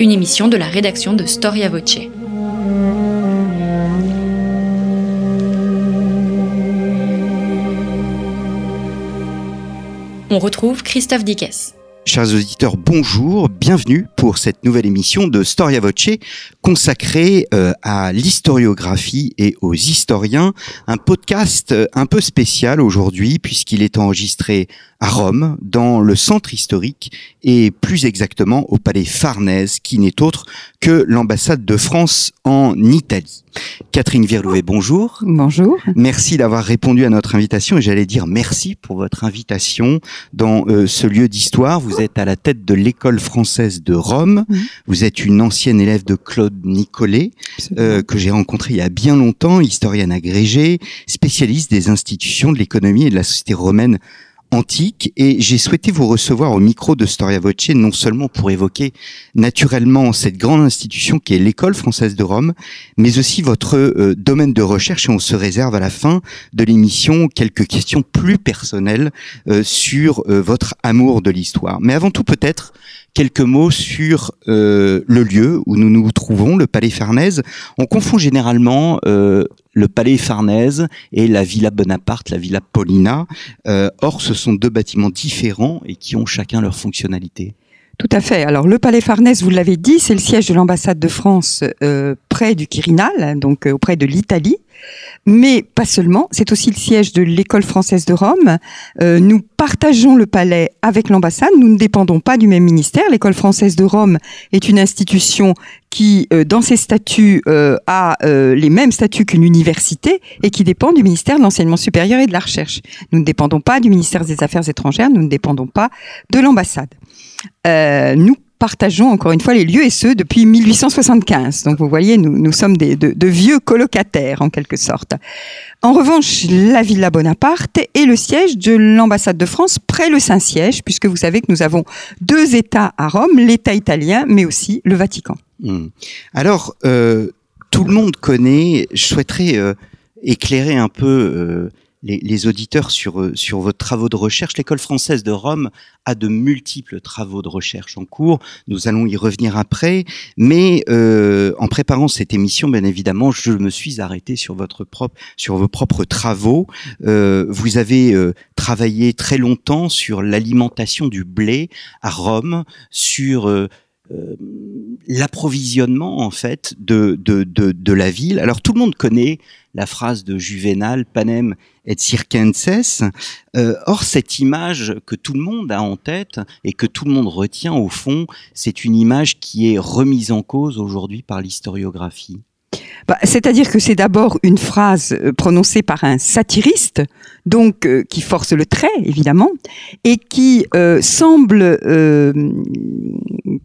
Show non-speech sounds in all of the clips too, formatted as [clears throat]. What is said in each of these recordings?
une émission de la rédaction de Storia Voce. On retrouve Christophe Dickès. Chers auditeurs, bonjour, bienvenue pour cette nouvelle émission de Storia Voce consacrée euh, à l'historiographie et aux historiens. Un podcast euh, un peu spécial aujourd'hui puisqu'il est enregistré à Rome, dans le centre historique et plus exactement au palais Farnèse qui n'est autre que l'ambassade de France en Italie. Catherine Virlouet, bonjour. Bonjour. Merci d'avoir répondu à notre invitation et j'allais dire merci pour votre invitation dans euh, ce lieu d'histoire. Vous êtes à la tête de l'école française de Rome. Vous êtes une ancienne élève de Claude Nicolet euh, que j'ai rencontré il y a bien longtemps, historienne agrégée, spécialiste des institutions de l'économie et de la société romaine antique et j'ai souhaité vous recevoir au micro de Storia Voce non seulement pour évoquer naturellement cette grande institution qui est l'école française de Rome, mais aussi votre euh, domaine de recherche et on se réserve à la fin de l'émission quelques questions plus personnelles euh, sur euh, votre amour de l'histoire. Mais avant tout peut-être quelques mots sur le lieu où nous nous trouvons, le Palais Farnèse. On confond généralement le palais Farnèse et la Villa Bonaparte, la Villa Paulina. Euh, or, ce sont deux bâtiments différents et qui ont chacun leur fonctionnalité. Tout à fait. Alors le palais Farnèse, vous l'avez dit, c'est le siège de l'ambassade de France euh, du Quirinal, donc euh, auprès de l'Italie. Mais pas seulement, c'est aussi le siège de l'école française de Rome. Euh, nous partageons le palais avec l'ambassade, nous ne dépendons pas du même ministère. L'école française de Rome est une institution qui, euh, dans ses statuts, a les mêmes statuts qu'une université et qui dépend du ministère de l'enseignement supérieur et de la recherche. Nous ne dépendons pas du ministère des Affaires étrangères, nous ne dépendons pas de l'ambassade. nous partageons encore une fois les lieux et ceux depuis 1875. Donc vous voyez, nous, nous sommes des, de, vieux colocataires en quelque sorte. En revanche, la Villa Bonaparte est le siège de l'ambassade de France près le Saint-Siège, puisque vous savez que nous avons deux États à Rome, l'État italien, mais aussi le Vatican. Hmm. Alors, euh, tout le monde connaît, je souhaiterais euh, éclairer un peu... Euh, les, auditeurs sur, euh, sur vos travaux de recherche. L'école française de Rome a de multiples travaux de recherche en cours. Nous allons y revenir après. Mais euh, en préparant cette émission, bien évidemment, je me suis arrêté sur votre propre, sur vos propres travaux. Euh, vous avez travaillé très longtemps sur l'alimentation du blé à Rome, sur l'approvisionnement en fait de, de, de, de, la ville. Alors tout le monde connaît la phrase de Juvénal, panem et circenses. Euh, or, cette image que tout le monde a en tête et que tout le monde retient au fond, c'est une image qui est remise en cause aujourd'hui par l'historiographie. Bah, c'est-à-dire que c'est d'abord une phrase euh, prononcée par un satiriste, donc euh, qui force le trait évidemment, et qui semble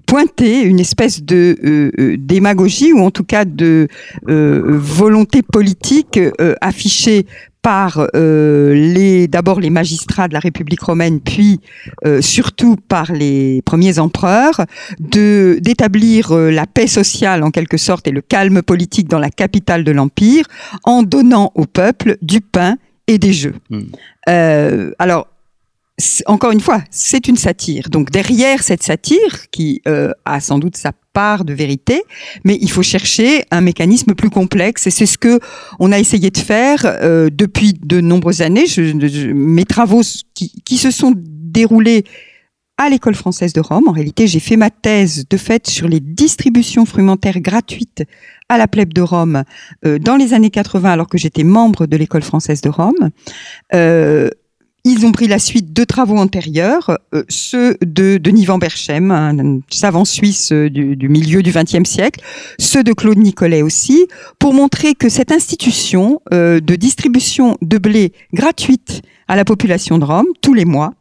pointer une espèce de démagogie ou en tout cas de volonté politique affichée par euh, les d'abord les magistrats de la République romaine, puis euh, surtout par les premiers empereurs, de d'établir euh, la paix sociale en quelque sorte et le calme politique dans la capitale de l'empire, en donnant au peuple du pain et des jeux. Hmm. alors encore une fois, c'est une satire. Donc derrière cette satire, qui a sans doute sa part de vérité, mais il faut chercher un mécanisme plus complexe et c'est ce que on a essayé de faire euh, depuis de nombreuses années. Je, mes travaux qui, qui, se sont déroulés à l'école française de Rome. En réalité, j'ai fait ma thèse de fait sur les distributions frumentaires gratuites à la plèbe de Rome euh, dans les années 80 alors que j'étais membre de l'école française de Rome. Euh, ils ont pris la suite de travaux antérieurs, euh, ceux de Denis Van Berchem, un savant suisse euh, du, milieu du XXe siècle, ceux de Claude Nicolet aussi, pour montrer que cette institution euh, de distribution de blé gratuite à la population de Rome tous les mois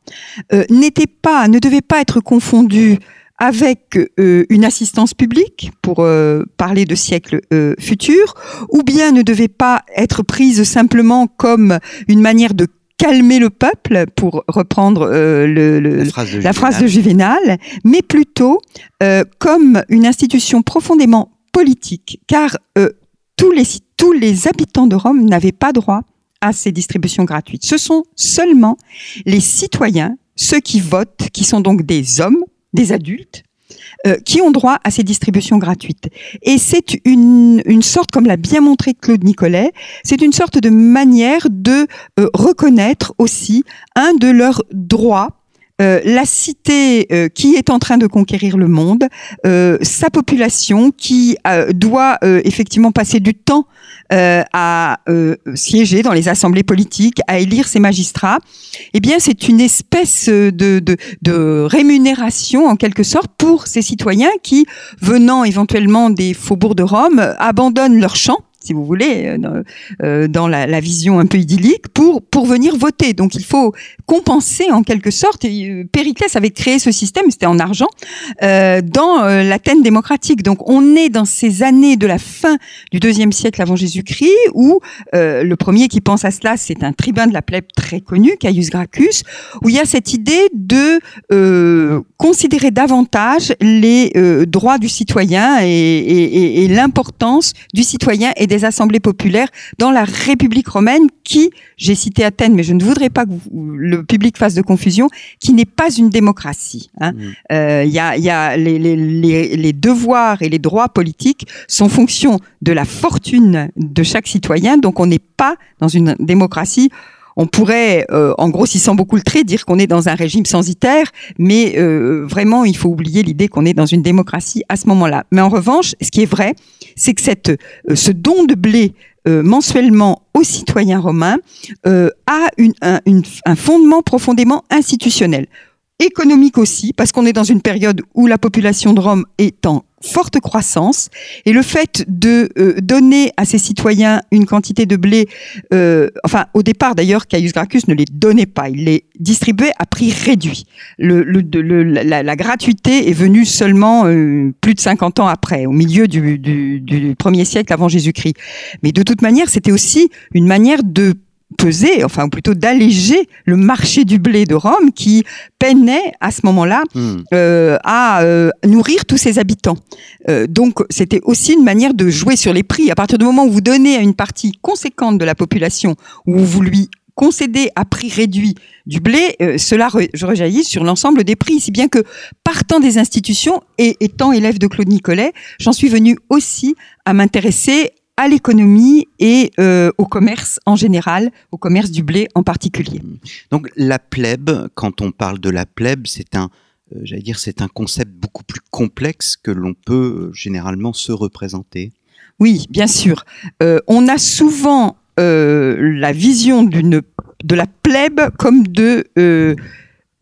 n'était pas, ne devait pas être confondue avec une assistance publique pour parler de siècles futurs, ou bien ne devait pas être prise simplement comme une manière de calmer le peuple, pour reprendre euh, le, la, phrase de, Juvénal, mais plutôt euh, comme une institution profondément politique, car euh, tous, les, tous les habitants de Rome n'avaient pas droit à ces distributions gratuites. Ce sont seulement les citoyens, ceux qui votent, qui sont donc des hommes, des adultes, euh, qui ont droit à ces distributions gratuites. Et c'est une, une sorte, comme l'a bien montré Claude Nicolet, c'est une sorte de manière de euh, reconnaître aussi un de leurs droits euh, la cité euh, qui est en train de conquérir le monde, euh, sa population qui doit effectivement passer du temps à siéger dans les assemblées politiques, à élire ses magistrats, eh bien c'est une espèce de, de, de, rémunération en quelque sorte pour ces citoyens qui, venant éventuellement des faubourgs de Rome, abandonnent leur champ si vous voulez, euh, dans, euh, la, vision un peu idyllique, pour pour venir voter. Donc il faut compenser en quelque sorte. Et euh, Périclès avait créé ce système, c'était en argent, dans l'Athènes démocratique. Donc on est dans ces années de la fin du deuxième siècle avant Jésus-Christ, où le premier qui pense à cela, c'est un tribun de la plèbe très connu, Caius Gracchus, où il y a cette idée de considérer davantage les droits du citoyen et, et, et l'importance du citoyen et des assemblées populaires dans la République romaine qui, j'ai cité Athènes, mais je ne voudrais pas que le public fasse de confusion, qui n'est pas une démocratie. Hein. Mmh. Euh, il y, a, y a les, les, les, les, devoirs et les droits politiques sont fonction de la fortune de chaque citoyen, donc on n'est pas dans une démocratie on pourrait, euh, en grossissant beaucoup le trait, dire qu'on est dans un régime censitaire, mais euh, vraiment, il faut oublier l'idée qu'on est dans une démocratie à ce moment-là. Mais en revanche, ce qui est vrai, c'est que euh, ce don de blé mensuellement aux citoyens romains a un, un fondement profondément institutionnel économique aussi, parce qu'on est dans une période où la population de Rome est en forte croissance et le fait de euh, donner à ses citoyens une quantité de blé, euh, enfin au départ d'ailleurs Caius Gracchus ne les donnait pas, il les distribuait à prix réduit. Le, le, la, la, gratuité est venue seulement euh, plus de 50 ans après, au milieu du, du, du premier siècle avant Jésus-Christ. Mais de toute manière, c'était aussi une manière de peser, enfin ou plutôt d'alléger le marché du blé de Rome qui peinait à ce moment-là hmm. euh, à euh, nourrir tous ses habitants. Euh, donc c'était aussi une manière de jouer sur les prix. À partir du moment où vous donnez à une partie conséquente de la population, où vous lui concédez à prix réduit du blé, cela rejaillit sur l'ensemble des prix, si bien que partant des institutions et étant élève de Claude Nicolet, j'en suis venu aussi à m'intéresser à l'économie et euh, au commerce en général, au commerce du blé en particulier. Donc la plèbe, quand on parle de la plèbe, c'est un, euh, j'allais dire, c'est un concept beaucoup plus complexe que l'on peut euh, généralement se représenter. Oui, bien sûr. on a souvent la vision d'une de la plèbe comme de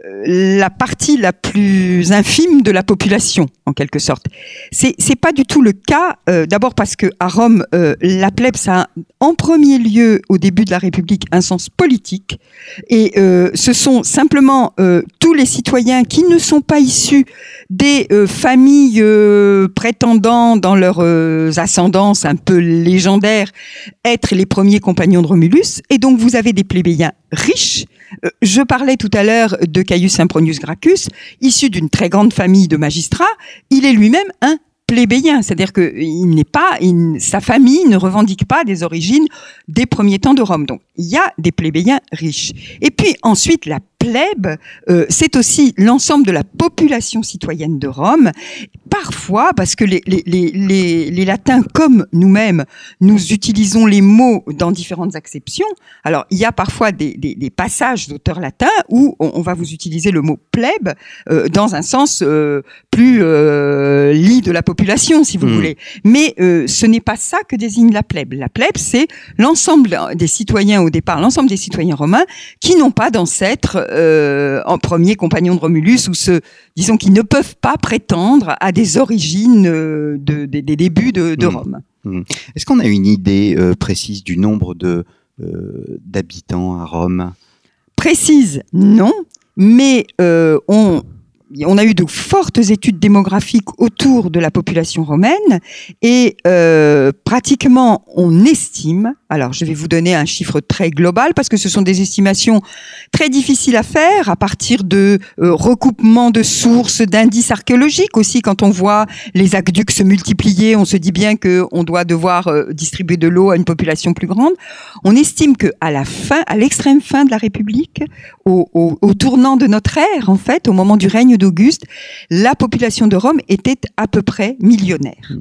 la partie la plus infime de la population, en quelque sorte. C'est c'est pas du tout le cas. Euh, d'abord parce que à Rome, euh, la plèbe ça a en premier lieu au début de la République un sens politique, et euh, ce sont simplement tous les citoyens qui ne sont pas issus des familles prétendant dans leurs ascendances un peu légendaires être les premiers compagnons de Romulus, et donc vous avez des plébéiens riches euh, je parlais tout à l'heure de Caius Sempronius Gracchus, issu d'une très grande famille de magistrats. Il est lui-même un plébéien, c'est-à-dire que il n'est pas, sa famille ne revendique pas des origines des premiers temps de Rome. Donc il y a des plébéiens riches. Et puis ensuite la plèbe, euh, c'est aussi l'ensemble de la population citoyenne de Rome. Parfois, parce que les, les, les, les latins, comme nous-mêmes, nous utilisons les mots dans différentes acceptions. Alors, il y a parfois des, des, des passages d'auteurs latins où on, va vous utiliser le mot plèbe euh, dans un sens euh, plus euh, lit de la population, si vous hmm. voulez. Mais euh, ce n'est pas ça que désigne la plèbe. La plèbe, c'est l'ensemble des citoyens au départ, l'ensemble des citoyens romains qui n'ont pas d'ancêtres euh, en premier compagnon de Romulus ou ceux, disons, qui ne peuvent pas prétendre à des origines euh, de, des débuts de, de mmh. Rome. Mmh. Est-ce qu'on a une idée euh, précise du nombre de d'habitants à Rome? Précise, non, mais on on a eu de fortes études démographiques autour de la population romaine et euh, pratiquement on estime, alors je vais vous donner un chiffre très global parce que ce sont des estimations très difficiles à faire à partir de euh, recoupements de sources, d'indices archéologiques aussi. Quand on voit les aqueducs se multiplier, on se dit bien qu'on doit devoir euh, distribuer de l'eau à une population plus grande. On estime que à la fin, à l'extrême fin de la République, au tournant de notre ère en fait, au moment du règne d'Auguste, la population de Rome était à peu près millionnaire.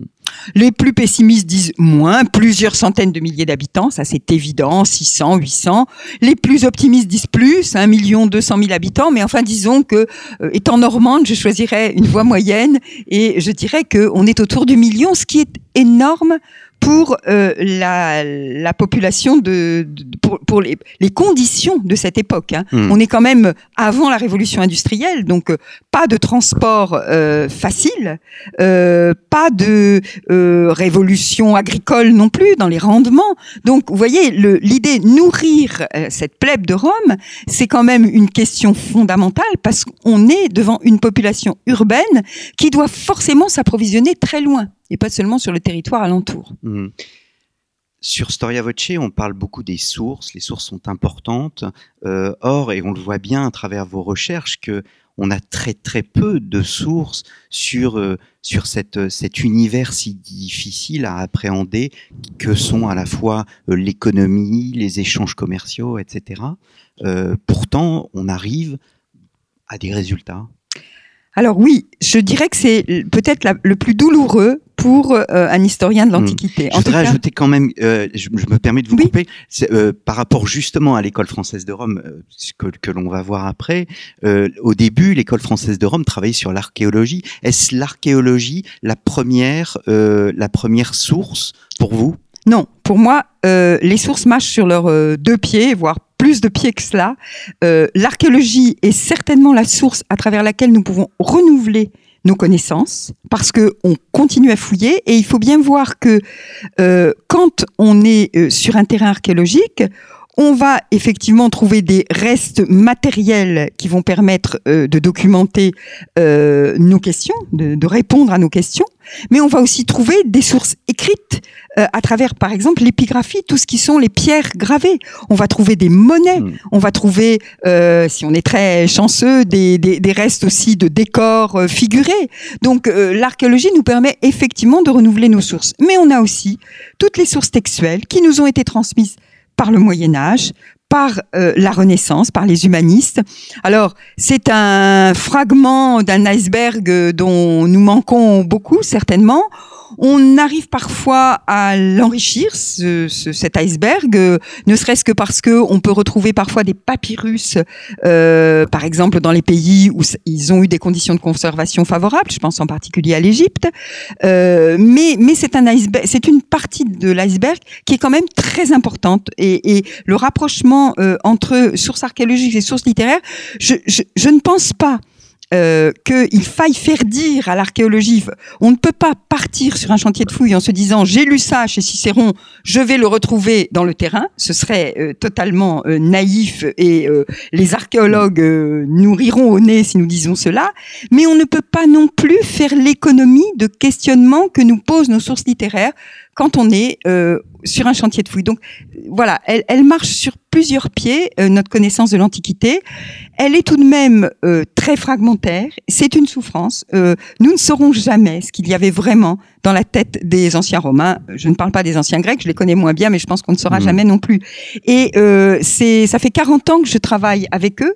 Les plus pessimistes disent moins, plusieurs centaines de milliers d'habitants, ça c'est évident, 600, 800. Les plus optimistes disent plus, 1 million 200 000 habitants, mais enfin disons que, euh, étant normande, je choisirais une voie moyenne et je dirais qu'on est autour du million, ce qui est énorme pour euh, la, la, population de, de pour, pour les, les, conditions de cette époque. Hein. Mmh. On est quand même avant la révolution industrielle, donc euh, pas de transport euh, facile, euh, pas de euh, révolution agricole non plus dans les rendements. Donc vous voyez, l'idée nourrir euh, cette plèbe de Rome, c'est quand même une question fondamentale parce qu'on est devant une population urbaine qui doit forcément s'approvisionner très loin et pas seulement sur le territoire alentour. Mmh. Sur Storia Voce, on parle beaucoup des sources. Les sources sont importantes. Euh, or, et on le voit bien à travers vos recherches, que on a très très peu de sources sur euh, sur cette cet univers si difficile à appréhender que sont à la fois euh, l'économie, les échanges commerciaux, etc. Euh, pourtant, on arrive à des résultats. Alors oui, je dirais que c'est peut-être le plus douloureux pour euh, un historien de l'Antiquité. Mmh. Je voudrais cas... ajouter quand même, euh, je, je, me permets de vous oui. couper, euh, par rapport justement à l'école française de Rome, que, que l'on va voir après. Au début, l'école française de Rome travaillait sur l'archéologie. Est-ce l'archéologie la première, la première source pour vous? Non, pour moi, les sources marchent sur leurs deux pieds, voire plus de pieds que cela. L'archéologie est certainement la source à travers laquelle nous pouvons renouveler nos connaissances parce que on continue à fouiller et il faut bien voir que euh, quand on est euh, sur un terrain archéologique, on va effectivement trouver des restes matériels qui vont permettre euh, de documenter euh, nos questions, de, de, répondre à nos questions, mais on va aussi trouver des sources écrites euh, à travers, par exemple, l'épigraphie, tout ce qui sont les pierres gravées. On va trouver des monnaies, mmh. on va trouver, euh, si on est très chanceux, des, des, des restes aussi de décors euh, figurés. Donc l'archéologie nous permet effectivement de renouveler nos sources. Mais on a aussi toutes les sources textuelles qui nous ont été transmises par le Moyen Âge, par euh, la Renaissance, par les humanistes. Alors, c'est un fragment d'un iceberg dont nous manquons beaucoup, certainement. On arrive parfois à l'enrichir, ce, ce, cet iceberg, euh, ne serait-ce que parce que on peut retrouver parfois des papyrus, euh, par exemple dans les pays où ils ont eu des conditions de conservation favorables. Je pense en particulier à l'Égypte. Euh, mais mais c'est un iceberg, c'est une partie de l'iceberg qui est quand même très importante et, et le rapprochement euh, entre sources archéologiques et sources littéraires, je, ne pense pas euh, qu'il faille faire dire à l'archéologie, on ne peut pas partir sur un chantier de fouilles en se disant j'ai lu ça chez Cicéron, je vais le retrouver dans le terrain. Ce serait euh, totalement naïf et les archéologues nous riront au nez si nous disons cela. Mais on ne peut pas non plus faire l'économie de questionnement que nous posent nos sources littéraires quand on est euh, sur un chantier de fouilles. Donc voilà, elle, elle marche sur plusieurs pieds, euh, notre connaissance de l'Antiquité. Elle est tout de même euh, très fragmentaire. C'est une souffrance. Nous ne saurons jamais ce qu'il y avait vraiment dans la tête des anciens Romains. Je ne parle pas des anciens Grecs, je les connais moins bien, mais je pense qu'on ne saura mmh. jamais non plus. Et c'est, ça fait 40 ans que je travaille avec eux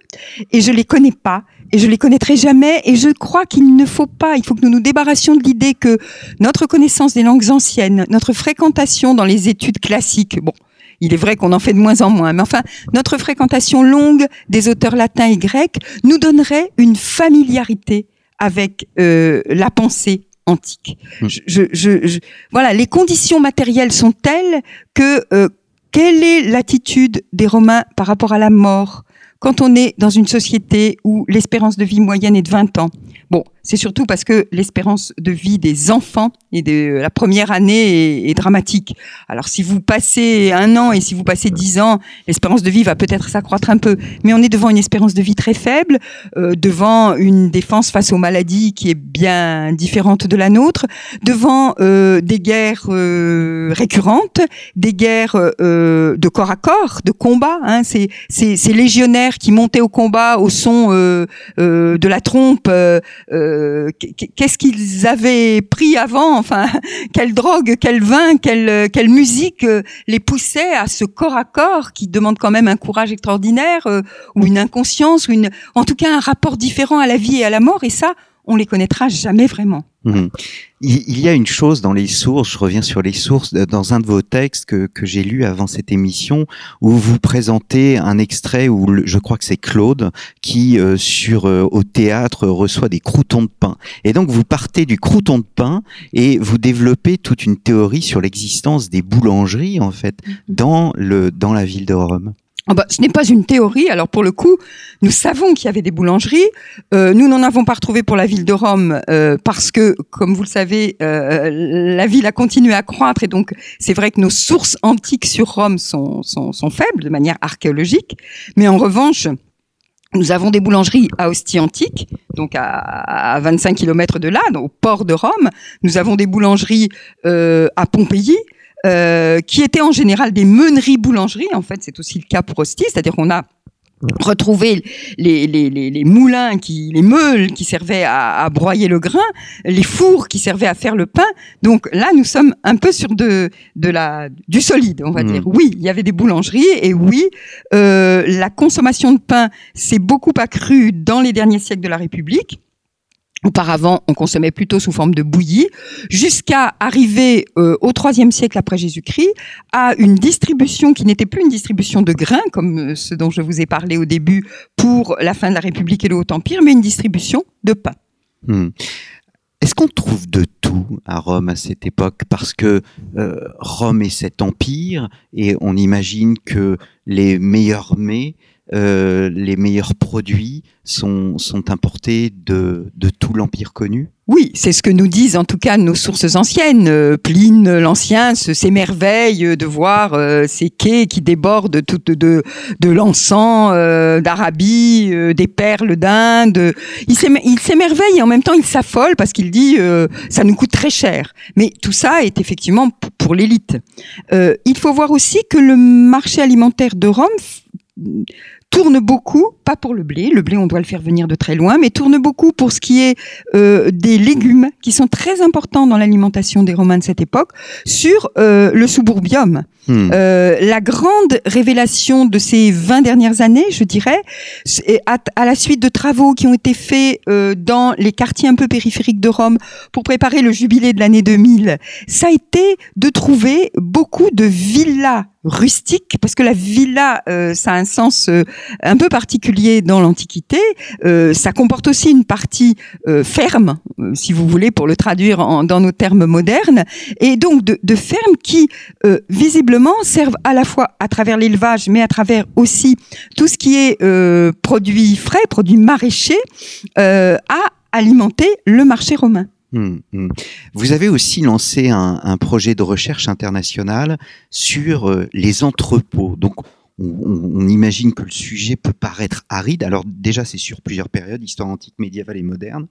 et je les connais pas et je les connaîtrai jamais. Et je crois qu'il ne faut pas, il faut que nous nous débarrassions de l'idée que notre connaissance des langues anciennes, notre fréquentation dans les études classiques, bon, il est vrai qu'on en fait de moins en moins, mais enfin, notre fréquentation longue des auteurs latins et grecs nous donnerait une familiarité avec euh, la pensée antique. Je, je, je, voilà, les conditions matérielles sont telles que euh, quelle est l'attitude des Romains par rapport à la mort? Quand on est dans une société où l'espérance de vie moyenne est de 20 ans Bon, c'est surtout parce que l'espérance de vie des enfants et de la première année est, dramatique. Alors si vous passez un an et si vous passez dix ans, l'espérance de vie va peut-être s'accroître un peu, mais on est devant une espérance de vie très faible, euh, devant une défense face aux maladies qui est bien différente de la nôtre, devant euh, des guerres euh, récurrentes, des guerres euh, de corps à corps, de combat. Hein, ces, ces, ces, légionnaires qui montaient au combat au son de la trompe. Qu'est-ce qu'ils avaient pris avant? Enfin, [laughs] quelle drogue, quel vin, quelle, quelle musique les poussait à ce corps à corps qui demande quand même un courage extraordinaire ou une inconscience ou une, en tout cas un rapport différent à la vie et à la mort. Et ça, on les connaîtra jamais vraiment. Mhm. Il, y a une chose dans les sources, je reviens sur les sources, dans un de vos textes que, que j'ai lu avant cette émission, où vous présentez un extrait où je crois que c'est Claude qui, euh, sur euh, au théâtre, reçoit des croutons de pain. Et donc vous partez du crouton de pain et vous développez toute une théorie sur l'existence des boulangeries en fait mhm. dans le dans la ville de Rome. Bah, ce n'est pas une théorie. Alors pour le coup, nous savons qu'il y avait des boulangeries. Euh, nous n'en avons pas retrouvé pour la ville de Rome euh, parce que, comme vous le savez, euh, la ville a continué à croître et donc c'est vrai que nos sources antiques sur Rome sont, sont, sont, faibles de manière archéologique. Mais en revanche, nous avons des boulangeries à Ostie antique, donc à, à 25 km de là, au port de Rome. Nous avons des boulangeries euh, à Pompéi. Euh, qui étaient en général des meuneries-boulangeries. En fait, c'est aussi le cas pour Ostie, c'est-à-dire qu'on a retrouvé les, les, les, les, moulins, qui, les meules qui servaient à, à, broyer le grain, les fours qui servaient à faire le pain. Donc là, nous sommes un peu sur de, de la, du solide, on va mmh. dire. Oui, il y avait des boulangeries et oui, euh, la consommation de pain s'est beaucoup accrue dans les derniers siècles de la République. Auparavant, on consommait plutôt sous forme de bouillie, jusqu'à arriver euh, au IIIe siècle après Jésus-Christ à une distribution qui n'était plus une distribution de grains, comme euh, ce dont je vous ai parlé au début pour la fin de la République et le Haut-Empire, mais une distribution de pain. Hmm. Est-ce qu'on trouve de tout à Rome à cette époque? Parce que euh, Rome est cet empire et on imagine que les meilleurs mets euh, les meilleurs produits sont, sont importés de, de tout l'Empire connu Oui, c'est ce que nous disent en tout cas nos sources anciennes. Euh, Pline l'Ancien s'émerveille de voir euh, ces quais qui débordent tout de, de l'encens d'Arabie, des perles d'Inde. Il s'émerveille et en même temps il s'affole parce qu'il dit ça nous coûte très cher. Mais tout ça est effectivement pour l'élite. il faut voir aussi que le marché alimentaire de Rome 嗯 tourne beaucoup, pas pour le blé, le blé on doit le faire venir de très loin, mais tourne beaucoup pour ce qui est euh, des légumes qui sont très importants dans l'alimentation des Romains de cette époque, sur euh, le suburbium. Hmm. Euh, la grande révélation de ces 20 dernières années, je dirais, à, à, la suite de travaux qui ont été faits euh, dans les quartiers un peu périphériques de Rome pour préparer le jubilé de l'année 2000, ça a été de trouver beaucoup de villas rustiques, parce que la villa, euh, ça a un sens euh, un peu particulier dans l'Antiquité. Euh, ça comporte aussi une partie ferme, si vous voulez, pour le traduire dans nos termes modernes, et donc de, fermes qui, visiblement, servent à la fois à travers l'élevage, mais à travers aussi tout ce qui est euh, produits frais, produits maraîchers, euh, à alimenter le marché romain. Hum, hum. Vous avez aussi lancé un, projet de recherche international sur euh, les entrepôts. Donc, on, imagine que le sujet peut paraître aride. Alors déjà, c'est sur plusieurs périodes, histoire antique, médiévale et moderne.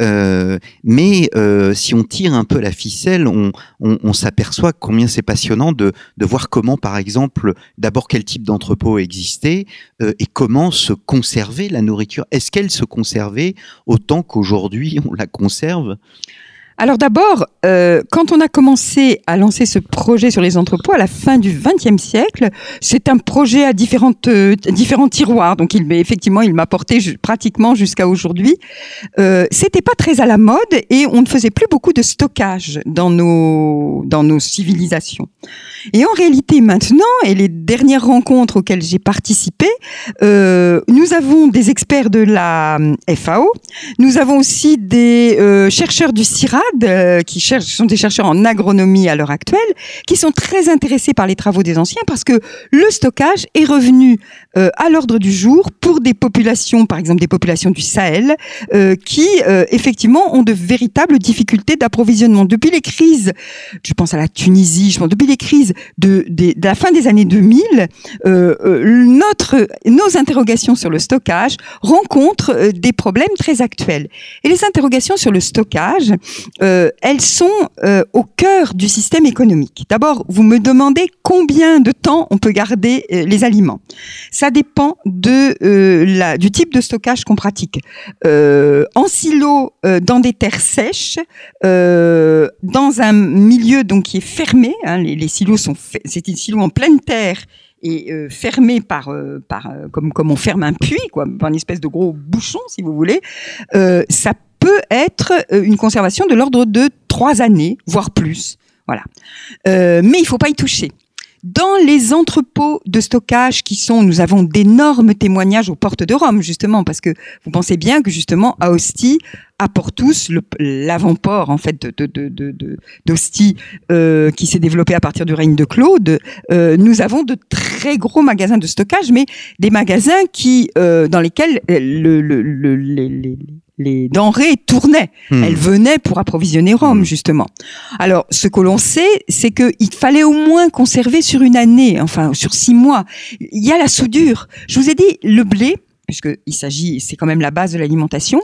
Euh, mais euh, si on tire un peu la ficelle, on, s'aperçoit combien c'est passionnant de, voir comment, par exemple, d'abord quel type d'entrepôt existait euh, et comment se conservait la nourriture. Est-ce qu'elle se conservait autant qu'aujourd'hui on la conserve? Alors d'abord, euh, quand on a commencé à lancer ce projet sur les entrepôts à la fin du XXe siècle, c'est un projet à différentes, euh, différents tiroirs. Donc il, effectivement, il m'a porté pratiquement jusqu'à aujourd'hui. Euh, C'était pas très à la mode et on ne faisait plus beaucoup de stockage dans nos dans nos civilisations. Et en réalité, maintenant, et les dernières rencontres auxquelles j'ai participé, euh, nous avons des experts de la FAO, nous avons aussi des euh, chercheurs du CIRA euh, qui cherchent, sont des chercheurs en agronomie à l'heure actuelle, qui sont très intéressés par les travaux des anciens parce que le stockage est revenu euh, à l'ordre du jour pour des populations, par exemple des populations du Sahel, euh, qui effectivement ont de véritables difficultés d'approvisionnement. Depuis les crises, je pense à la Tunisie, je pense depuis les crises de, de, de la fin des années 2000, notre, nos interrogations sur le stockage rencontrent des problèmes très actuels. Et les interrogations sur le stockage euh, elles sont euh, au cœur du système économique. D'abord, vous me demandez combien de temps on peut garder euh, les aliments. Ça dépend de la, du type de stockage qu'on pratique. en silo, dans des terres sèches, dans un milieu donc qui est fermé. Hein, les, silos sont, c'est des silos en pleine terre et euh, fermé par, par comme comme on ferme un puits, quoi, une espèce de gros bouchon, si vous voulez, euh, ça peut être euh, une conservation de l'ordre de trois années, voire plus. Voilà. Euh, mais il faut pas y toucher. Dans les entrepôts de stockage qui sont, nous avons d'énormes témoignages aux portes de Rome, justement, parce que vous pensez bien que justement, à Ostie, à Portus, l'avant-port en fait d'Ostie euh, qui s'est développé à partir du règne de Claude, euh, nous avons de très gros magasins de stockage, mais des magasins qui, euh, dans lesquels le, le, le, les, les denrées tournaient. Hmm. Elles venaient pour approvisionner Rome, hmm. justement. Alors, ce que l'on sait, c'est qu'il fallait au moins conserver sur une année, enfin sur six mois. Il y a la soudure. Je vous ai dit, le blé, puisqu'il s'agit, c'est quand même la base de l'alimentation,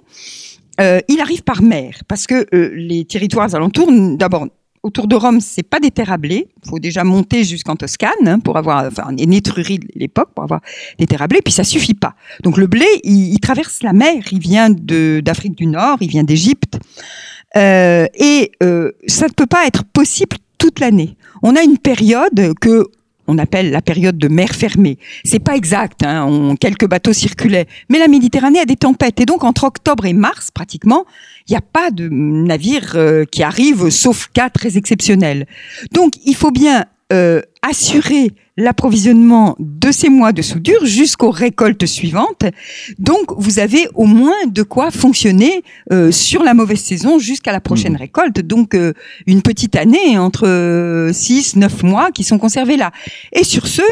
euh, il arrive par mer, parce que euh, les territoires alentours, d'abord, autour de Rome, c'est pas des terres à blé. Il faut déjà monter jusqu'en Toscane hein, pour avoir, enfin, une étrurie de l'époque pour avoir des terres à blé. Puis ça suffit pas. Donc le blé, il, traverse la mer. Il vient d'Afrique du Nord, il vient d'Égypte, euh, et euh, ça ne peut pas être possible toute l'année. On a une période que on appelle la période de mer fermée. C'est pas exact, hein, on, quelques bateaux circulaient, mais la Méditerranée a des tempêtes et donc entre octobre et mars pratiquement, il n'y a pas de navire euh, qui arrive, sauf cas très exceptionnels. Donc il faut bien euh, assurer l'approvisionnement de ces mois de soudure jusqu'aux récoltes suivantes. Donc, vous avez au moins de quoi fonctionner euh, sur la mauvaise saison jusqu'à la prochaine mmh. récolte. Donc, une petite année entre 6, 9 mois qui sont conservés là. Et sur ce,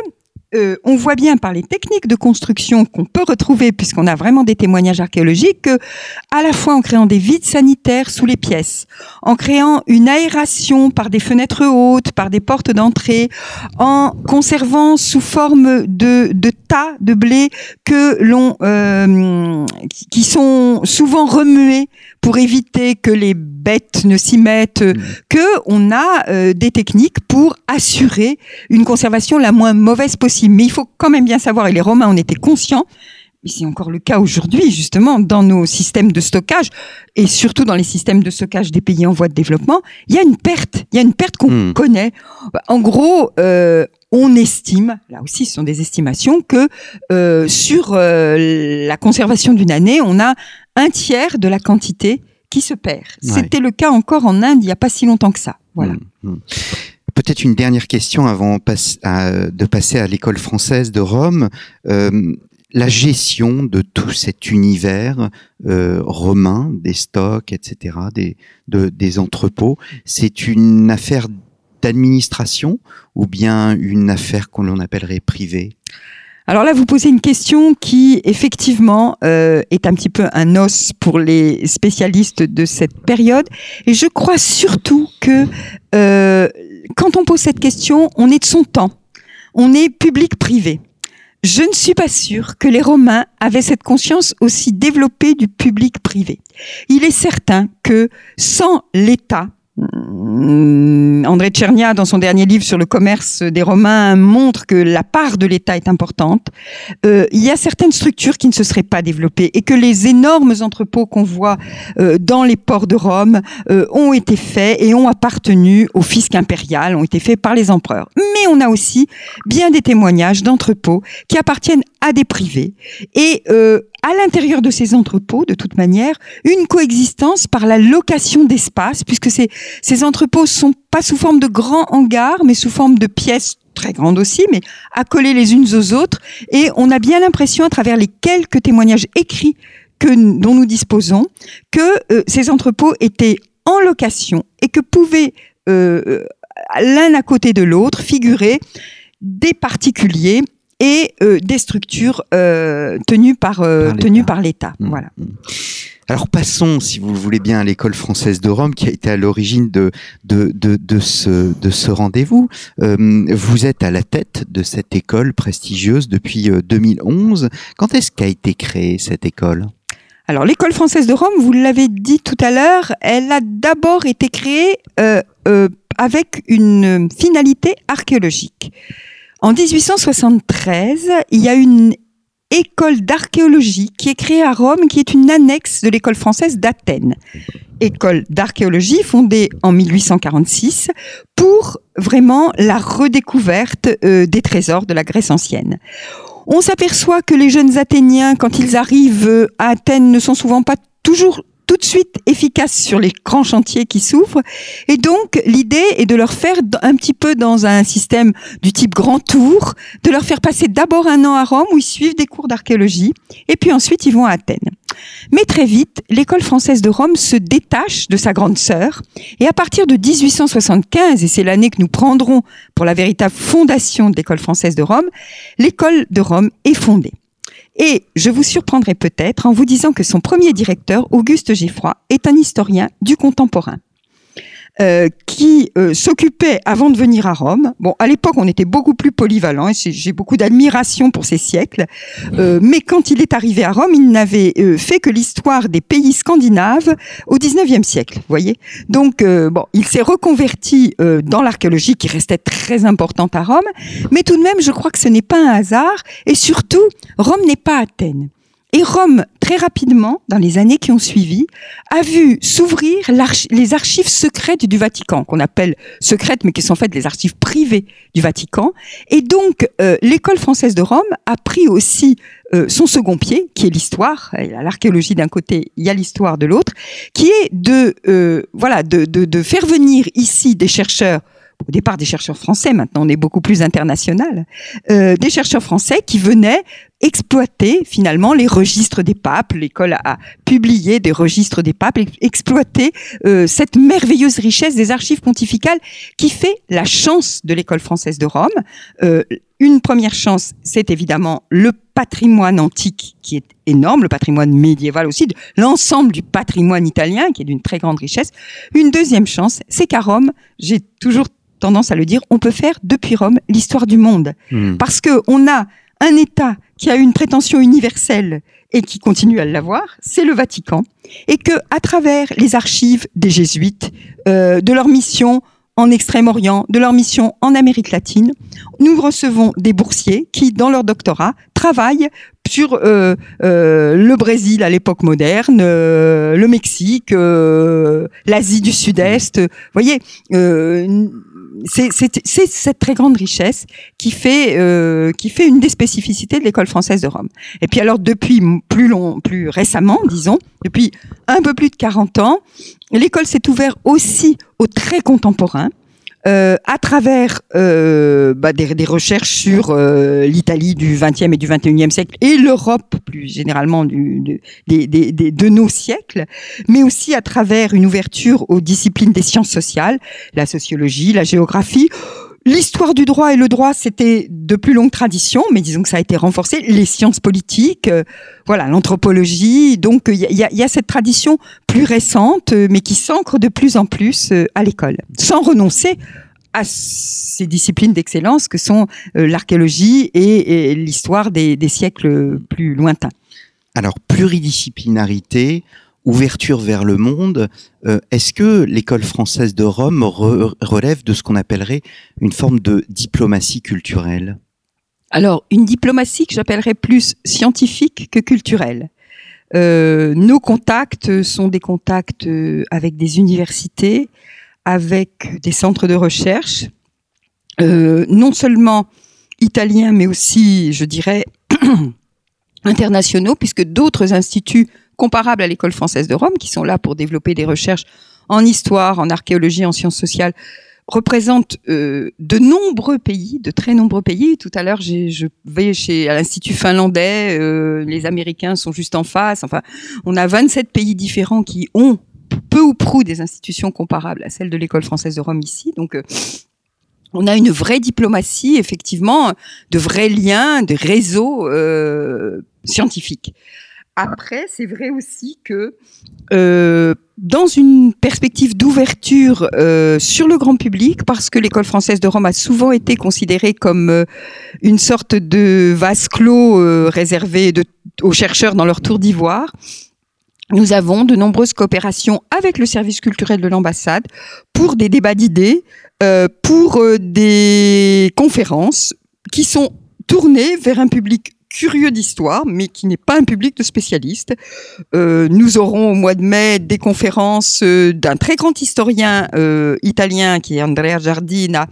euh, on voit bien par les techniques de construction qu'on peut retrouver, puisqu'on a vraiment des témoignages archéologiques, que à la fois en créant des vides sanitaires sous les pièces, en créant une aération par des fenêtres hautes, par des portes d'entrée, en conservant sous forme de, tas de blé que l'on euh, qui sont souvent remués pour éviter que les bêtes ne s'y mettent, mmh. que on a euh, des techniques pour assurer une conservation la moins mauvaise possible. Mais il faut quand même bien savoir, et les Romains en étaient conscients, mais c'est encore le cas aujourd'hui, justement, dans nos systèmes de stockage, et surtout dans les systèmes de stockage des pays en voie de développement, il y a une perte, il y a une perte qu'on mmh. connaît. En gros, euh, on estime, là aussi ce sont des estimations, que euh, sur euh, la conservation d'une année, on a un tiers de la quantité qui se perd. C'était le cas encore en Inde il n'y a pas si longtemps que ça. Voilà. Mmh, mmh. Peut-être une dernière question avant de passer à l'école française de Rome. Euh, la gestion de tout cet univers romain, des stocks, etc., des, des entrepôts, c'est une affaire d'administration ou bien une affaire qu'on appellerait privée? Alors là, vous posez une question qui, effectivement, euh, est un petit peu un os pour les spécialistes de cette période. Et je crois surtout que euh, quand on pose cette question, on est de son temps. On est public-privé. Je ne suis pas sûre que les Romains avaient cette conscience aussi développée du public-privé. Il est certain que sans l'État, André Tchernia, dans son dernier livre sur le commerce des Romains, montre que la part de l'État est importante. Euh, il y a certaines structures qui ne se seraient pas développées et que les énormes entrepôts qu'on voit euh, dans les ports de Rome euh, ont été faits et ont appartenu au fisc impérial, ont été faits par les empereurs. Mais on a aussi bien des témoignages d'entrepôts qui appartiennent à des privés et à l'intérieur de ces entrepôts, de toute manière, une coexistence par la location d'espace, puisque ces, ces entrepôts sont pas sous forme de grands hangars, mais sous forme de pièces très grandes aussi, mais accolées les unes aux autres. Et on a bien l'impression, à travers les quelques témoignages écrits dont nous disposons, que euh, ces entrepôts étaient en location et que pouvaient euh, l'un à côté de l'autre figurer des particuliers et euh, des structures euh, tenues par, euh, par l'État. Mmh. Voilà. Mmh. Alors passons, si vous le voulez bien, à l'école française de Rome, qui a été à l'origine de, de, de, de, ce, de ce rendez-vous. vous êtes à la tête de cette école prestigieuse depuis 2011. Quand est-ce qu'a été créée cette école? Alors, l'école française de Rome, vous l'avez dit tout à l'heure, elle a d'abord été créée euh, euh, avec une finalité archéologique. En 1873, il y a une école d'archéologie qui est créée à Rome, qui est une annexe de l'école française d'Athènes. École d'archéologie fondée en 1846 pour vraiment la redécouverte euh, des trésors de la Grèce ancienne. On s'aperçoit que les jeunes Athéniens, quand ils arrivent euh, à Athènes, ne sont souvent pas toujours tout de suite efficaces sur les grands chantiers qui s'ouvrent. Et donc, l'idée est de leur faire un petit peu dans un système du type grand tour, de leur faire passer d'abord un an à Rome où ils suivent des cours d'archéologie, et puis ensuite ils vont à Athènes. Mais très vite, l'école française de Rome se détache de sa grande sœur, et à partir de 1875, et c'est l'année que nous prendrons pour la véritable fondation de l'école française de Rome, l'école de Rome est fondée. Et je vous surprendrai peut-être en vous disant que son premier directeur, Auguste Geffroy, est un historien du contemporain. Euh, qui euh, s'occupait avant de venir à Rome. Bon, à l'époque, on était beaucoup plus polyvalent et j'ai beaucoup d'admiration pour ces siècles. Euh, mais quand il est arrivé à Rome, il n'avait fait que l'histoire des pays scandinaves au 19e siècle, voyez. Donc, bon, il s'est reconverti dans l'archéologie qui restait très importante à Rome. Mais tout de même, je crois que ce n'est pas un hasard. Et surtout, Rome n'est pas Athènes. Et Rome, très rapidement, dans les années qui ont suivi, a vu s'ouvrir les archives secrètes du Vatican, qu'on appelle secrètes, mais qui sont en fait les archives privées du Vatican. Et donc, euh, l'école française de Rome a pris aussi euh, son second pied, qui est l'histoire. Il y a l'archéologie d'un côté, il y a l'histoire de l'autre, qui est de, euh, voilà, de, de, faire venir ici des chercheurs au départ des chercheurs français, maintenant on est beaucoup plus international, des chercheurs français qui venaient exploiter finalement les registres des papes. L'école a publié des registres des papes, exploiter euh, cette merveilleuse richesse des archives pontificales qui fait la chance de l'école française de Rome. Euh, une première chance, c'est évidemment le patrimoine antique qui est énorme, le patrimoine médiéval aussi, l'ensemble du patrimoine italien qui est d'une très grande richesse. Une deuxième chance, c'est qu'à Rome, j'ai toujours tendance à le dire, on peut faire depuis Rome l'histoire du monde. Hmm. Parce que on a un État qui a une prétention universelle et qui continue à l'avoir, c'est le Vatican, et que à travers les archives des jésuites, euh, de leur mission en Extrême-Orient, de leur mission en Amérique latine, nous recevons des boursiers qui, dans leur doctorat, travaillent sur euh, euh, le Brésil à l'époque moderne, le Mexique, l'Asie du Sud-Est. Vous voyez, c'est cette très grande richesse qui fait euh, qui fait une des spécificités de l'école française de Rome. Et puis alors depuis plus long, plus récemment, disons, depuis un peu plus de 40 ans, l'école s'est ouverte aussi aux très contemporains. Euh, à travers euh, bah, des, des, recherches sur euh, l'Italie du XXe et du XXIe siècle et l'Europe plus généralement du, de, des, des, de nos siècles, mais aussi à travers une ouverture aux disciplines des sciences sociales, la sociologie, la géographie. L'histoire du droit et le droit, c'était de plus longue tradition, mais disons que ça a été renforcé. Les sciences politiques, euh, voilà, l'anthropologie. Donc, il y a, y a, cette tradition plus récente, euh, mais qui s'ancre de plus en plus euh, à l'école, sans renoncer à ces disciplines d'excellence que sont l'archéologie et, et l'histoire des, des siècles plus lointains. Alors, pluridisciplinarité, ouverture vers le monde, euh, est-ce que l'école française de Rome relève de ce qu'on appellerait une forme de diplomatie culturelle? Alors, une diplomatie que j'appellerais plus scientifique que culturelle. Euh, nos contacts sont des contacts euh, avec des universités, avec des centres de recherche, non seulement italiens, mais aussi, je dirais, [clears throat] internationaux, puisque d'autres instituts comparables à l'école française de Rome, qui sont là pour développer des recherches en histoire, en archéologie, en sciences sociales, représentent euh, de nombreux pays, de très nombreux pays. Tout à l'heure, je vais chez à l'institut finlandais, euh, les Américains sont juste en face. Enfin, on a 27 pays différents qui ont peu ou prou des institutions comparables à celles de l'école française de Rome ici. Donc euh, on a une vraie diplomatie, effectivement, de vrais liens, de réseaux euh, scientifiques. Après, c'est vrai aussi que euh, dans une perspective d'ouverture euh, sur le grand public, parce que l'école française de Rome a souvent été considérée comme euh, une sorte de vase clos euh, réservé de, aux chercheurs dans leur tour d'ivoire, nous avons de nombreuses coopérations avec le service culturel de l'ambassade pour des débats d'idées, euh, pour des conférences qui sont tournées vers un public curieux d'histoire, mais qui n'est pas un public de spécialistes. Euh, nous aurons au mois de mai des conférences euh, d'un très grand historien euh, italien qui est Andrea Giardina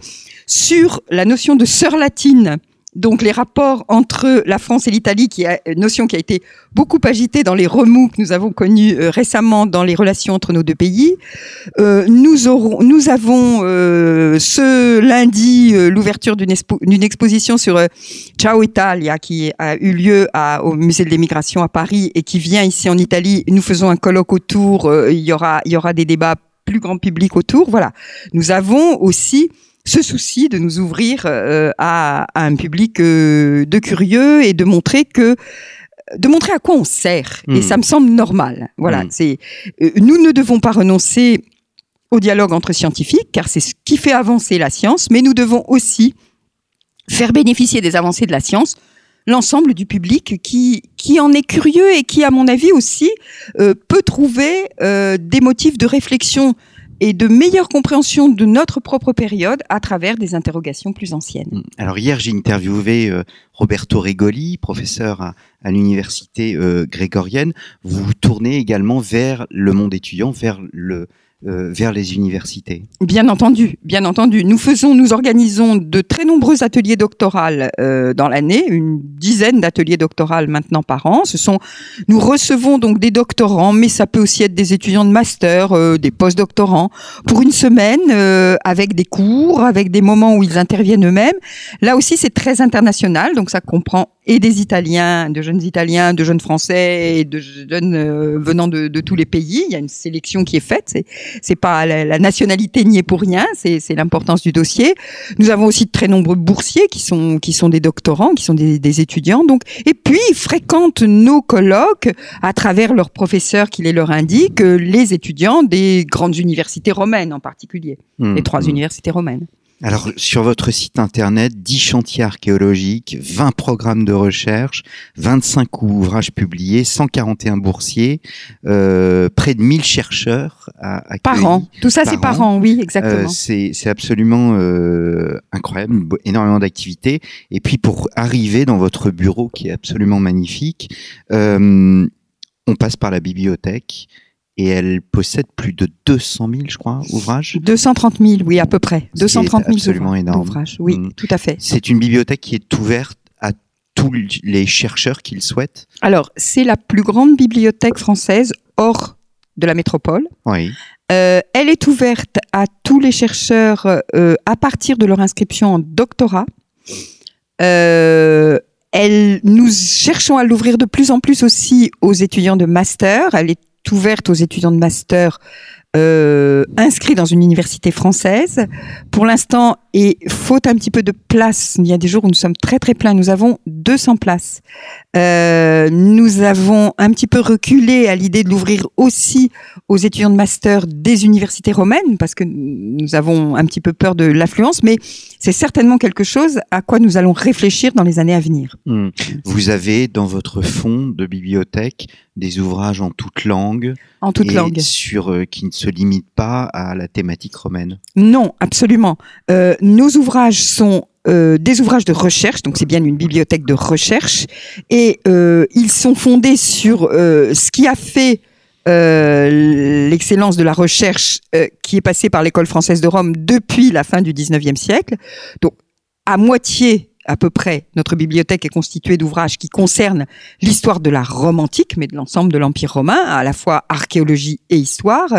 sur la notion de sœur latine donc les rapports entre la France et l'Italie, qui a une notion qui a été beaucoup agitée dans les remous que nous avons connus euh, récemment dans les relations entre nos deux pays. Euh, nous, aurons, nous avons euh, ce lundi l'ouverture d'une exposition sur Ciao Italia qui a eu lieu à, au musée de l'émigration à Paris et qui vient ici en Italie. Nous faisons un colloque autour. il y aura, il y aura des débats plus grand public autour. Voilà. Nous avons aussi ce souci de nous ouvrir euh, à, un public euh, de curieux et de montrer que de montrer à quoi on sert et hmm. ça me semble normal voilà hmm. c'est euh, nous ne devons pas renoncer au dialogue entre scientifiques car c'est ce qui fait avancer la science mais nous devons aussi faire bénéficier des avancées de la science l'ensemble du public qui qui en est curieux et qui à mon avis aussi peut trouver des motifs de réflexion et de meilleure compréhension de notre propre période à travers des interrogations plus anciennes. Mm. Alors hier, j'ai interviewé euh, Roberto Regoli, professeur à, l'université euh, grégorienne. Vous vous tournez également vers le monde étudiant, vers le euh, vers les universités Bien entendu, bien entendu. Nous faisons, nous organisons de très nombreux ateliers doctoraux euh, dans l'année, une dizaine d'ateliers doctoraux maintenant par an. Ce sont, nous recevons donc des doctorants, mais ça peut aussi être des étudiants de master, euh, des post-doctorants, pour une semaine euh, avec des cours, avec des moments où ils interviennent eux-mêmes. Là aussi, c'est très international, donc ça comprend et des Italiens, de jeunes Italiens, de jeunes Français et de jeunes euh, venant de, de, tous les pays. Il y a une sélection qui est faite. C'est pas la, nationalité n'y est pour rien. C'est, c'est l'importance du dossier. Nous avons aussi de très nombreux boursiers qui sont qui sont des doctorants, qui sont des, des étudiants. Donc et puis ils fréquentent nos colloques à travers leurs professeurs qui les leur indiquent, les étudiants des grandes universités romaines en particulier, mmh, les trois mmh. universités romaines. Alors, sur votre site internet, 10 chantiers archéologiques, 20 programmes de recherche, 25 ouvrages publiés, 141 boursiers, euh, près de 1000 chercheurs à, Par an. Tout ça, c'est par an, oui, exactement. Euh, c'est absolument euh, incroyable, énormément d'activités. Et puis, pour arriver dans votre bureau, qui est absolument magnifique, euh, on passe par la bibliothèque et elle possède plus de 200 000, je crois, ouvrages. 230 000, oui, à peu près. 230 000 absolument énorme. ouvrages, oui, mm. tout à fait. C'est une bibliothèque qui est ouverte à tous les chercheurs qui le souhaitent Alors, c'est la plus grande bibliothèque française hors de la métropole. Oui. Euh, elle est ouverte à tous les chercheurs euh, à partir de leur inscription en doctorat. Euh, elle, nous cherchons à l'ouvrir de plus en plus aussi aux étudiants de master. Elle est ouverte aux étudiants de master euh, inscrits dans une université française. Pour l'instant, et faute un petit peu de place, il y a des jours où nous sommes très très pleins, nous avons 200 places. Euh, nous avons un petit peu reculé à l'idée de l'ouvrir aussi aux étudiants de master des universités romaines, parce que nous avons un petit peu peur de l'affluence, mais c'est certainement quelque chose à quoi nous allons réfléchir dans les années à venir. Hmm. Vous avez dans votre fonds de bibliothèque des ouvrages en toute langue, en toute langue, sur euh, qui ne se limitent pas à la thématique romaine. Non, absolument. Euh, nos ouvrages sont euh, des ouvrages de recherche, donc c'est bien une bibliothèque de recherche, et euh, ils sont fondés sur euh, ce qui a fait euh, l'excellence de la recherche qui est passée par l'école française de Rome depuis la fin du 19e siècle. Donc, à moitié à peu près, notre bibliothèque est constituée d'ouvrages qui concernent l'histoire de la Rome antique, mais de l'ensemble de l'Empire romain, à la fois archéologie et histoire.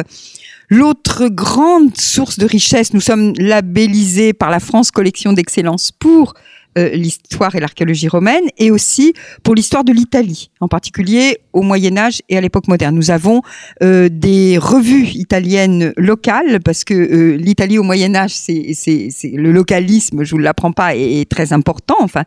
L'autre grande source de richesse, nous sommes labellisés par la France Collection d'Excellence pour euh, l'histoire et l'archéologie romaine et aussi pour l'histoire de l'Italie, en particulier au Moyen Âge et à l'époque moderne. Nous avons euh, des revues italiennes locales parce que euh, l'Italie au Moyen Âge, c'est, c'est, le localisme, je vous l'apprends pas, est, très important. Enfin,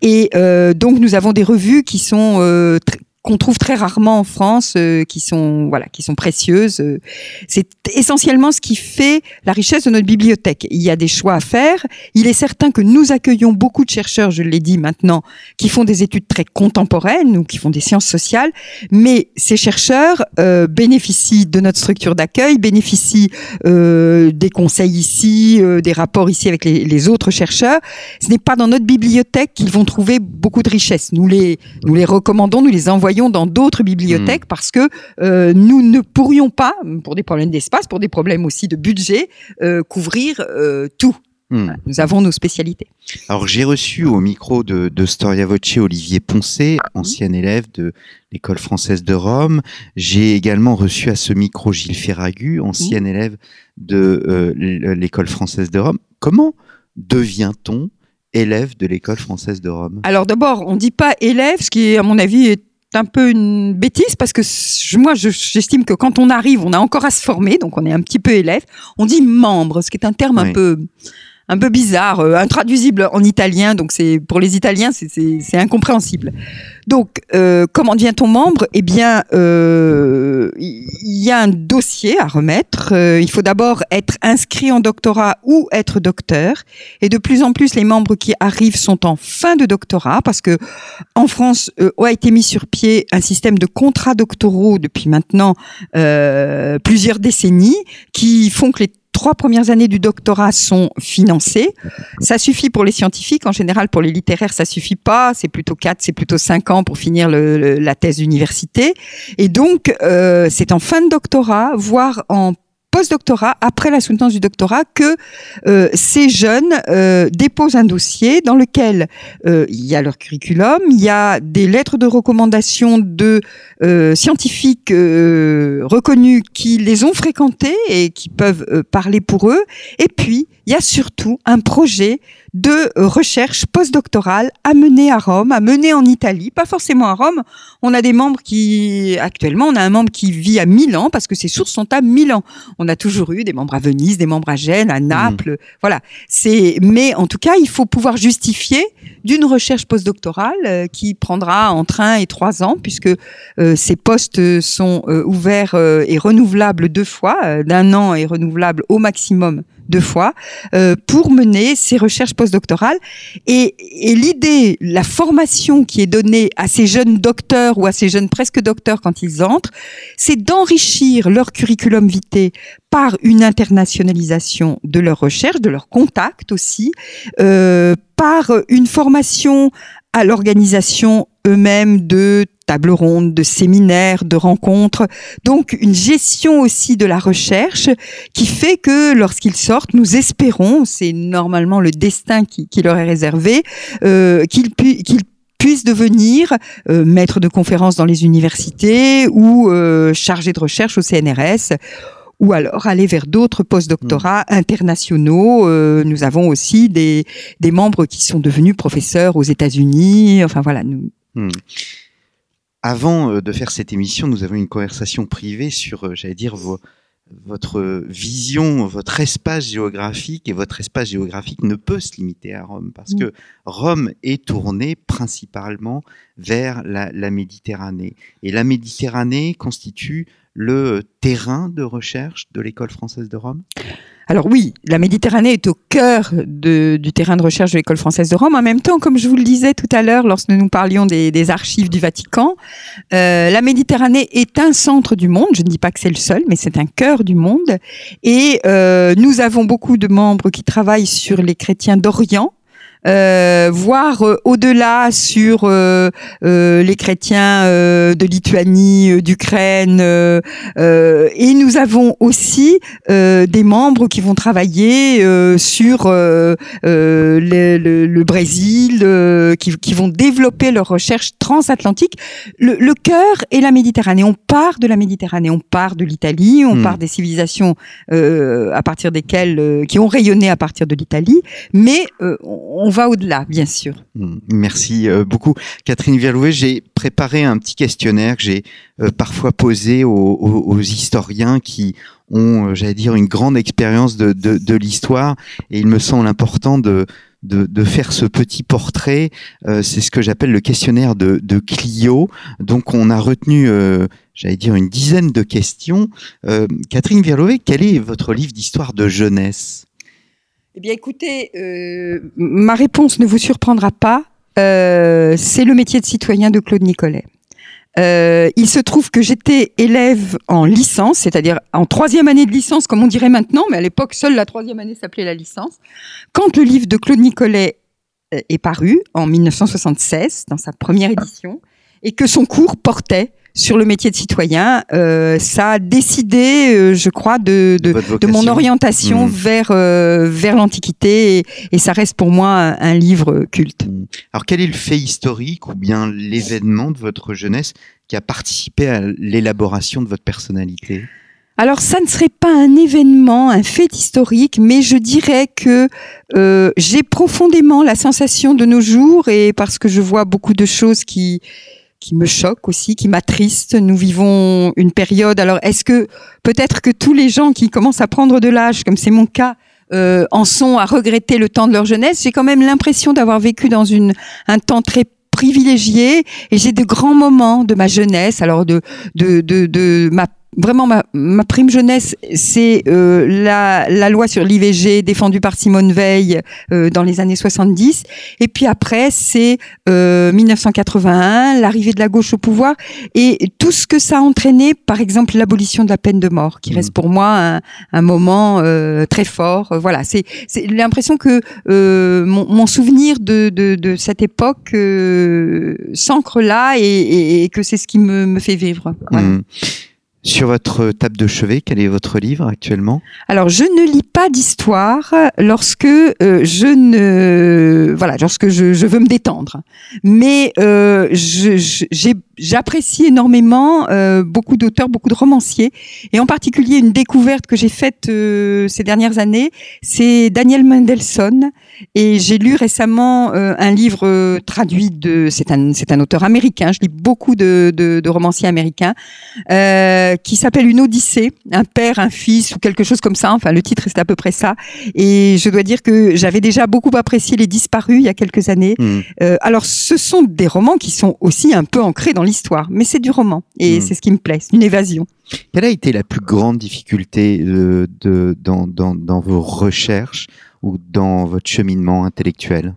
et donc nous avons des revues qui sont très qu'on trouve très rarement en France, euh, qui sont voilà, qui sont précieuses. Euh, c'est essentiellement ce qui fait la richesse de notre bibliothèque. Il y a des choix à faire. Il est certain que nous accueillons beaucoup de chercheurs, je l'ai dit maintenant, qui font des études très contemporaines ou qui font des sciences sociales, mais ces chercheurs euh, bénéficient de notre structure d'accueil, bénéficient des conseils ici, des rapports ici avec les, les autres chercheurs. Ce n'est pas dans notre bibliothèque qu'ils vont trouver beaucoup de richesses. Nous les nous les recommandons, nous les envoyons dans d'autres bibliothèques hmm. parce que euh, nous ne pourrions pas, pour des problèmes d'espace, pour des problèmes aussi de budget, euh, couvrir euh, tout. Hmm. nous avons nos spécialités. Alors j'ai reçu au micro de, de, Storia Voce Olivier Poncé, ancien élève de l'école française de Rome. J'ai également reçu à ce micro Gilles Ferragu, ancien élève de l'école française de Rome. Comment devient-on élève de l'école française de Rome? Alors d'abord, on ne dit pas élève, ce qui à mon avis est un peu une bêtise parce que moi j'estime que quand on arrive on a encore à se former donc on est un petit peu élève. On dit membre ce qui est un terme un peu un peu bizarre, euh, intraduisible en italien, donc c'est pour les Italiens c'est incompréhensible. Donc euh, comment devient-on membre? Eh bien, euh, il y a un dossier à remettre. il faut d'abord être inscrit en doctorat ou être docteur. Et de plus en plus, les membres qui arrivent sont en fin de doctorat parce que en France a été mis sur pied un système de contrats doctoraux depuis maintenant plusieurs décennies qui font que les trois premières années du doctorat sont financées. Ça suffit pour les scientifiques. En général, pour les littéraires, ça suffit pas. C'est plutôt quatre, c'est plutôt cinq ans pour finir la thèse d'université. Et donc, euh, c'est en fin de doctorat, voire en post-doctorat, après la soutenance du doctorat, que euh, ces jeunes euh, déposent un dossier dans lequel euh, il y a leur curriculum, il y a des lettres de recommandation de scientifiques reconnus qui les ont fréquentés et qui peuvent parler pour eux, et puis il y a surtout un projet de recherche postdoctorale à mener à Rome, à mener en Italie, pas forcément à Rome. On a des membres qui, actuellement, on a un membre qui vit à Milan parce que ses sources sont à Milan. On a toujours eu des membres à Venise, des membres à Gênes, à Naples. Mmh. Voilà. C'est, mais en tout cas, il faut pouvoir justifier d'une recherche postdoctorale euh, qui prendra entre un et trois ans puisque euh, ces postes sont euh, ouverts et renouvelables deux fois, d'un an et renouvelables au maximum deux fois, euh, pour mener ces recherches postdoctorales. Et, et l'idée, la formation qui est donnée à ces jeunes docteurs ou à ces jeunes presque docteurs quand ils entrent, c'est d'enrichir leur curriculum vitae par une internationalisation de leurs recherches, de leurs contacts aussi, euh, par une formation à l'organisation eux-mêmes de tables rondes, de séminaires, de rencontres. Donc une gestion aussi de la recherche qui fait que lorsqu'ils sortent, nous espérons, c'est normalement le destin qui, leur est réservé, euh, qu'ils puissent devenir euh, maître de conférences dans les universités ou euh, chargé de recherche au CNRS ou alors aller vers d'autres postdoctorats mmh. internationaux. Euh, nous avons aussi des, des membres qui sont devenus professeurs aux États-Unis. Enfin voilà. Nous... Mmh. Avant euh, de faire cette émission, nous avons une conversation privée sur, euh, j'allais dire, votre vision, votre espace géographique, et votre espace géographique ne peut se limiter à Rome, parce mmh. que Rome est tournée principalement vers la, la Méditerranée. Et la Méditerranée constitue le terrain de recherche de l'école française de Rome? Alors oui, la Méditerranée est au cœur du terrain de recherche de l'école française de Rome. En même temps, comme je vous le disais tout à l'heure, lorsque nous parlions des, archives du Vatican, euh, la Méditerranée est un centre du monde. Je ne dis pas que c'est le seul, mais c'est un cœur du monde. Et euh, nous avons beaucoup de membres qui travaillent sur les chrétiens d'Orient euh, voir euh, au-delà sur euh, les chrétiens de Lituanie, d'Ukraine. et nous avons aussi des membres qui vont travailler sur le, le, Brésil, qui, qui, vont développer leurs recherches transatlantiques. Le, le cœur est la Méditerranée. On part de la Méditerranée, on part de l'Italie, on hmm. part des civilisations à partir desquelles qui ont rayonné à partir de l'Italie, mais on on va au-delà, bien sûr. Hmm, merci euh, beaucoup. Catherine Verlouet, j'ai préparé un petit questionnaire que j'ai euh, parfois posé aux, historiens qui ont, euh, j'allais dire, une grande expérience de, l'histoire. Et il me semble important de, faire ce petit portrait. C'est ce que j'appelle le questionnaire de, Clio. Donc on a retenu, j'allais dire, une dizaine de questions. Catherine Virlové, quel est votre livre d'histoire de jeunesse? Eh bien écoutez, euh, ma réponse ne vous surprendra pas. c'est le métier de citoyen de Claude Nicolet. Euh, il se trouve que j'étais élève en licence, c'est-à-dire en troisième année de licence, comme on dirait maintenant, mais à l'époque, seule la troisième année s'appelait la licence. Quand le livre de Claude Nicolet euh, est paru en 1976, dans sa première édition, et que son cours portait sur le métier de citoyen, euh, ça a décidé, euh, je crois, de, de, de, mon orientation mmh. vers, euh, vers l'Antiquité et, et, ça reste pour moi un, un, livre culte. Mmh. Alors quel est le fait historique ou bien l'événement de votre jeunesse qui a participé à l'élaboration de votre personnalité? Alors ça ne serait pas un événement, un fait historique, mais je dirais que euh, j'ai profondément la sensation de nos jours, et parce que je vois beaucoup de choses qui, qui me choque aussi, qui m'attriste. Nous vivons une période. Alors, est-ce que peut-être que tous les gens qui commencent à prendre de l'âge, comme c'est mon cas, euh, en sont à regretter le temps de leur jeunesse? J'ai quand même l'impression d'avoir vécu dans une un temps très privilégié et j'ai de grands moments de ma jeunesse alors de de de, de ma vraiment ma, ma prime jeunesse, c'est euh, la, la, loi sur l'IVG défendue par Simone Veil euh, dans les années 70. Et puis après, c'est euh, 1981, l'arrivée de la gauche au pouvoir et tout ce que ça a entraîné, par exemple l'abolition de la peine de mort, qui reste mmh. pour moi un, un moment euh, très fort. Voilà, c'est l'impression que euh, mon, mon, souvenir de, de, de cette époque s'ancre là et, et, et, que c'est ce qui me, me fait vivre. Voilà. Mmh. Sur votre table de chevet, quel est votre livre actuellement? Alors, je ne lis pas d'histoire lorsque euh, je ne voilà, lorsque je, veux me détendre. Mais euh, j'apprécie énormément euh, beaucoup d'auteurs, beaucoup de romanciers, et en particulier une découverte que j'ai faite ces dernières années, c'est Daniel Mendelssohn. Et j'ai lu récemment un livre traduit de, c'est un, c'est un auteur américain. Je lis beaucoup de, de, romanciers américains qui s'appelle Une Odyssée, un père, un fils ou quelque chose comme ça. Enfin, le titre c'est à peu près ça. Et je dois dire que j'avais déjà beaucoup apprécié Les Disparus il y a quelques années. Mmh. Euh, alors, ce sont des romans qui sont aussi un peu ancrés dans l'histoire, mais c'est du roman et mmh. c'est ce qui me plaît, une évasion. Quelle a été la plus grande difficulté de, de dans, dans, dans vos recherches ou dans votre cheminement intellectuel?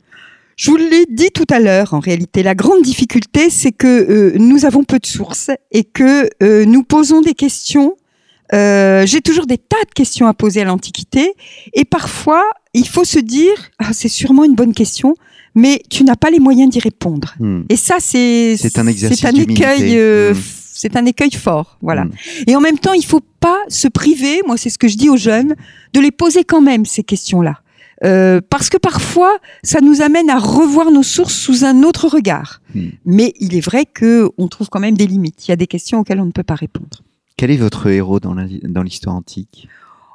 Je vous l'ai dit tout à l'heure, en réalité, la grande difficulté, c'est que euh, nous avons peu de sources et que euh, nous posons des questions. Euh, J'ai toujours des tas de questions à poser à l'Antiquité et parfois, il faut se dire, ah, c'est sûrement une bonne question, mais tu n'as pas les moyens d'y répondre. Hmm. Et ça, c'est un exercice, c'est un écueil. Euh, hmm. C'est un écueil fort, voilà. Hmm. Et en même temps, il faut pas se priver. Moi, c'est ce que je dis aux jeunes, de les poser quand même ces questions-là. Euh, parce que parfois, ça nous amène à revoir nos sources sous un autre regard. Hmm. Mais il est vrai que on trouve quand même des limites. Il y a des questions auxquelles on ne peut pas répondre. Quel est votre héros dans l'histoire antique?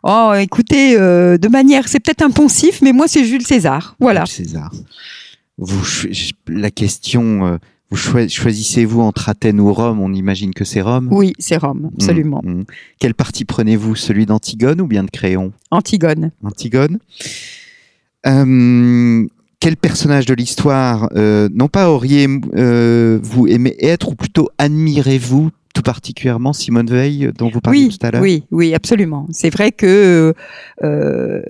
Oh, écoutez, euh, de manière, c'est peut-être impensif, mais moi c'est Jules César. Voilà. Jules César. Vous, la question. Euh, vous choisissez-vous entre Athènes ou Rome? On imagine que c'est Rome. Oui, c'est Rome, absolument. Mmh, mmh. Quel parti prenez-vous? Celui d'Antigone ou bien de Créon? Antigone. Antigone. Euh, quel personnage de l'histoire, euh, non pas auriez-vous euh, aimé être, ou plutôt admirez-vous tout particulièrement Simone Veil, dont vous parliez oui, tout à l'heure? Oui, oui, absolument. C'est vrai que euh,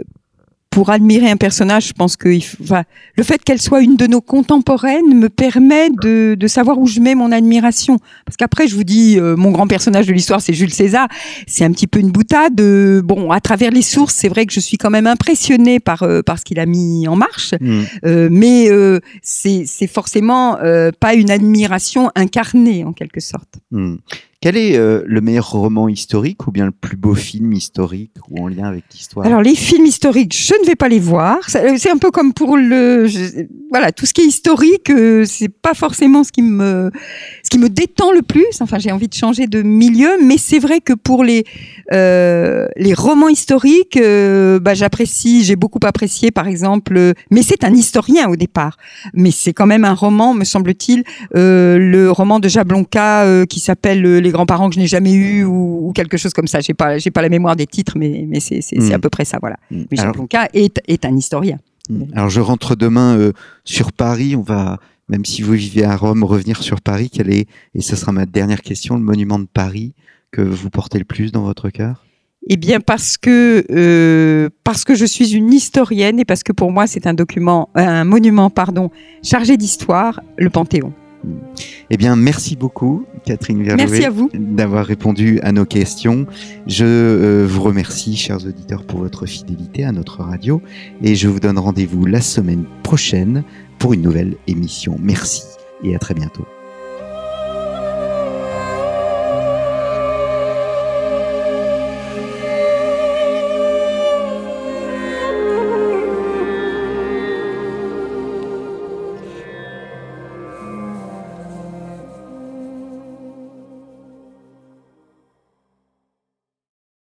pour admirer un personnage, je pense que enfin, le fait qu'elle soit une de nos contemporaines me permet de, de, savoir où je mets mon admiration. Parce qu'après, je vous dis, euh, mon grand personnage de l'histoire, c'est Jules César. C'est un petit peu une boutade. Euh, bon, à travers les sources, c'est vrai que je suis quand même impressionnée par, euh, par ce qu'il a mis en marche. Mmh. Euh, mais euh, c'est forcément pas une admiration incarnée, en quelque sorte. Mmh. Quel est euh, le meilleur roman historique ou bien le plus beau film historique ou en lien avec l'histoire? Alors les films historiques, je ne vais pas les voir. Euh, c'est un peu comme pour le, voilà, tout ce qui est historique, euh, c'est pas forcément ce qui me, ce qui me détend le plus. Enfin, j'ai envie de changer de milieu, mais c'est vrai que pour les euh, les romans historiques, euh, bah, j'apprécie, j'ai beaucoup apprécié, par exemple. mais c'est un historien au départ, mais c'est quand même un roman, me semble-t-il, le roman de Jablonka qui s'appelle les grands-parents que je n'ai jamais eu ou, ou, quelque chose comme ça. J'ai pas, j'ai pas la mémoire des titres, mais, mais c'est, c'est, mmh. à peu près ça, voilà. Mmh. Mais Jean Blanca est, est un historien. Alors je rentre demain euh, sur Paris. On va, même si vous vivez à Rome, revenir sur Paris. Quel est, et ce sera ma dernière question, le monument de Paris que vous portez le plus dans votre cœur? Eh bien parce que euh, parce que je suis une historienne et parce que pour moi c'est un document, un monument pardon, chargé d'histoire, le Panthéon. Eh bien, merci beaucoup, Catherine vous d'avoir répondu à nos questions. Je euh, vous remercie, chers auditeurs, pour votre fidélité à notre radio et je vous donne rendez-vous la semaine prochaine pour une nouvelle émission. Merci et à très bientôt.